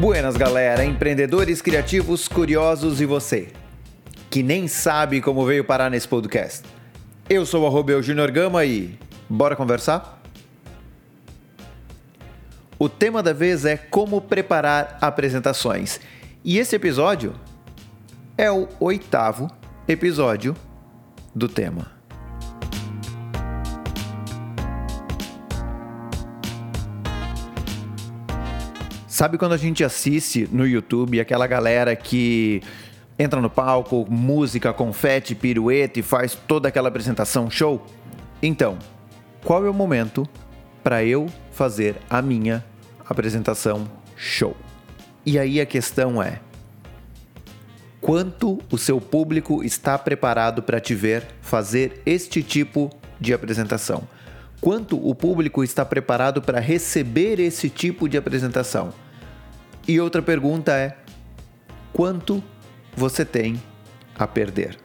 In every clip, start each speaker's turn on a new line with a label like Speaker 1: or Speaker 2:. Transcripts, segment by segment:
Speaker 1: Buenas, galera, empreendedores criativos, curiosos e você, que nem sabe como veio parar nesse podcast. Eu sou o Arroba Junior Gama e bora conversar? O tema da vez é como preparar apresentações. E esse episódio é o oitavo episódio do tema. Sabe quando a gente assiste no YouTube aquela galera que entra no palco, música, confete, pirueta e faz toda aquela apresentação show? Então, qual é o momento para eu fazer a minha apresentação show? E aí a questão é: quanto o seu público está preparado para te ver fazer este tipo de apresentação? Quanto o público está preparado para receber esse tipo de apresentação? E outra pergunta é: quanto você tem a perder?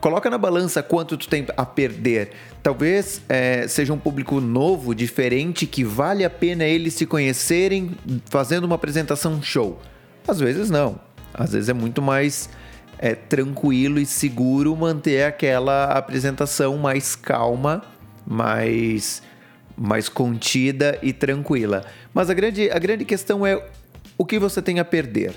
Speaker 1: Coloca na balança quanto tu tem a perder. Talvez é, seja um público novo, diferente, que vale a pena eles se conhecerem fazendo uma apresentação show. Às vezes não. Às vezes é muito mais é, tranquilo e seguro manter aquela apresentação mais calma, mais, mais contida e tranquila. Mas a grande, a grande questão é o que você tem a perder?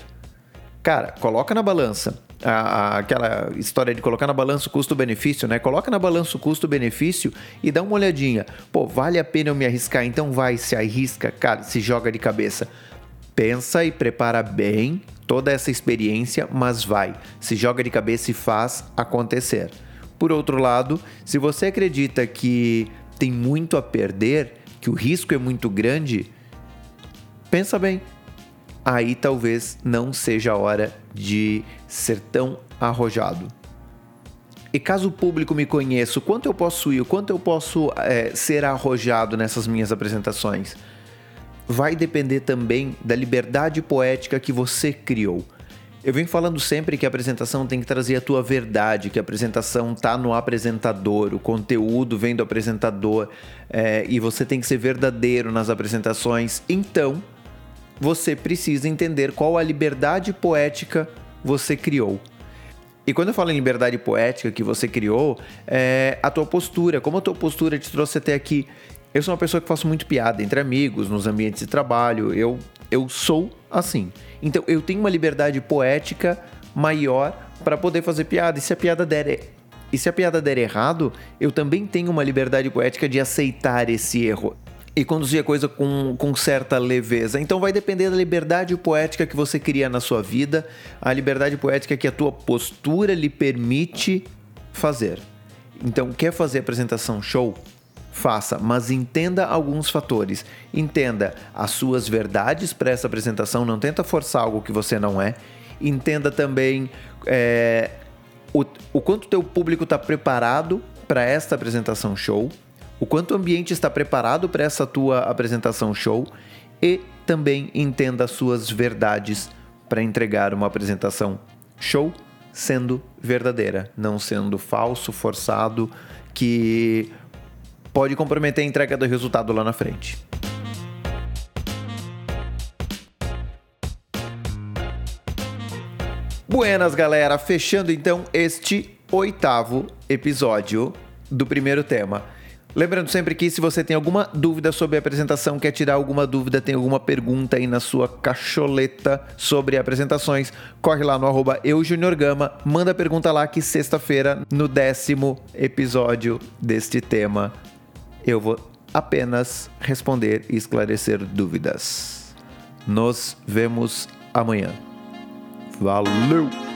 Speaker 1: Cara, coloca na balança. A, a, aquela história de colocar na balança o custo-benefício, né? Coloca na balança o custo-benefício e dá uma olhadinha. Pô, vale a pena eu me arriscar? Então vai, se arrisca, cara, se joga de cabeça. Pensa e prepara bem toda essa experiência, mas vai, se joga de cabeça e faz acontecer. Por outro lado, se você acredita que tem muito a perder, que o risco é muito grande, pensa bem, aí talvez não seja a hora de ser tão arrojado. E caso o público me conheça, o quanto eu posso ir, o quanto eu posso é, ser arrojado nessas minhas apresentações, vai depender também da liberdade poética que você criou. Eu venho falando sempre que a apresentação tem que trazer a tua verdade, que a apresentação tá no apresentador, o conteúdo vem do apresentador é, e você tem que ser verdadeiro nas apresentações. Então, você precisa entender qual a liberdade poética você criou. E quando eu falo em liberdade poética que você criou, é a tua postura, como a tua postura te trouxe até aqui. Eu sou uma pessoa que faço muito piada entre amigos, nos ambientes de trabalho. Eu, eu sou assim. Então eu tenho uma liberdade poética maior para poder fazer piada. E se a piada der e se a piada der errado, eu também tenho uma liberdade poética de aceitar esse erro e conduzir a coisa com, com certa leveza. Então vai depender da liberdade poética que você cria na sua vida, a liberdade poética que a tua postura lhe permite fazer. Então, quer fazer apresentação show? Faça, mas entenda alguns fatores. Entenda as suas verdades para essa apresentação, não tenta forçar algo que você não é. Entenda também é, o, o quanto teu público está preparado para esta apresentação show o quanto o ambiente está preparado para essa tua apresentação show e também entenda as suas verdades para entregar uma apresentação show sendo verdadeira, não sendo falso, forçado, que pode comprometer a entrega do resultado lá na frente. Buenas, galera! Fechando então este oitavo episódio do primeiro tema. Lembrando sempre que se você tem alguma dúvida sobre a apresentação, quer tirar alguma dúvida, tem alguma pergunta aí na sua cacholeta sobre apresentações, corre lá no arroba eujuniorgama, manda pergunta lá que sexta-feira, no décimo episódio deste tema, eu vou apenas responder e esclarecer dúvidas. Nos vemos amanhã. Valeu!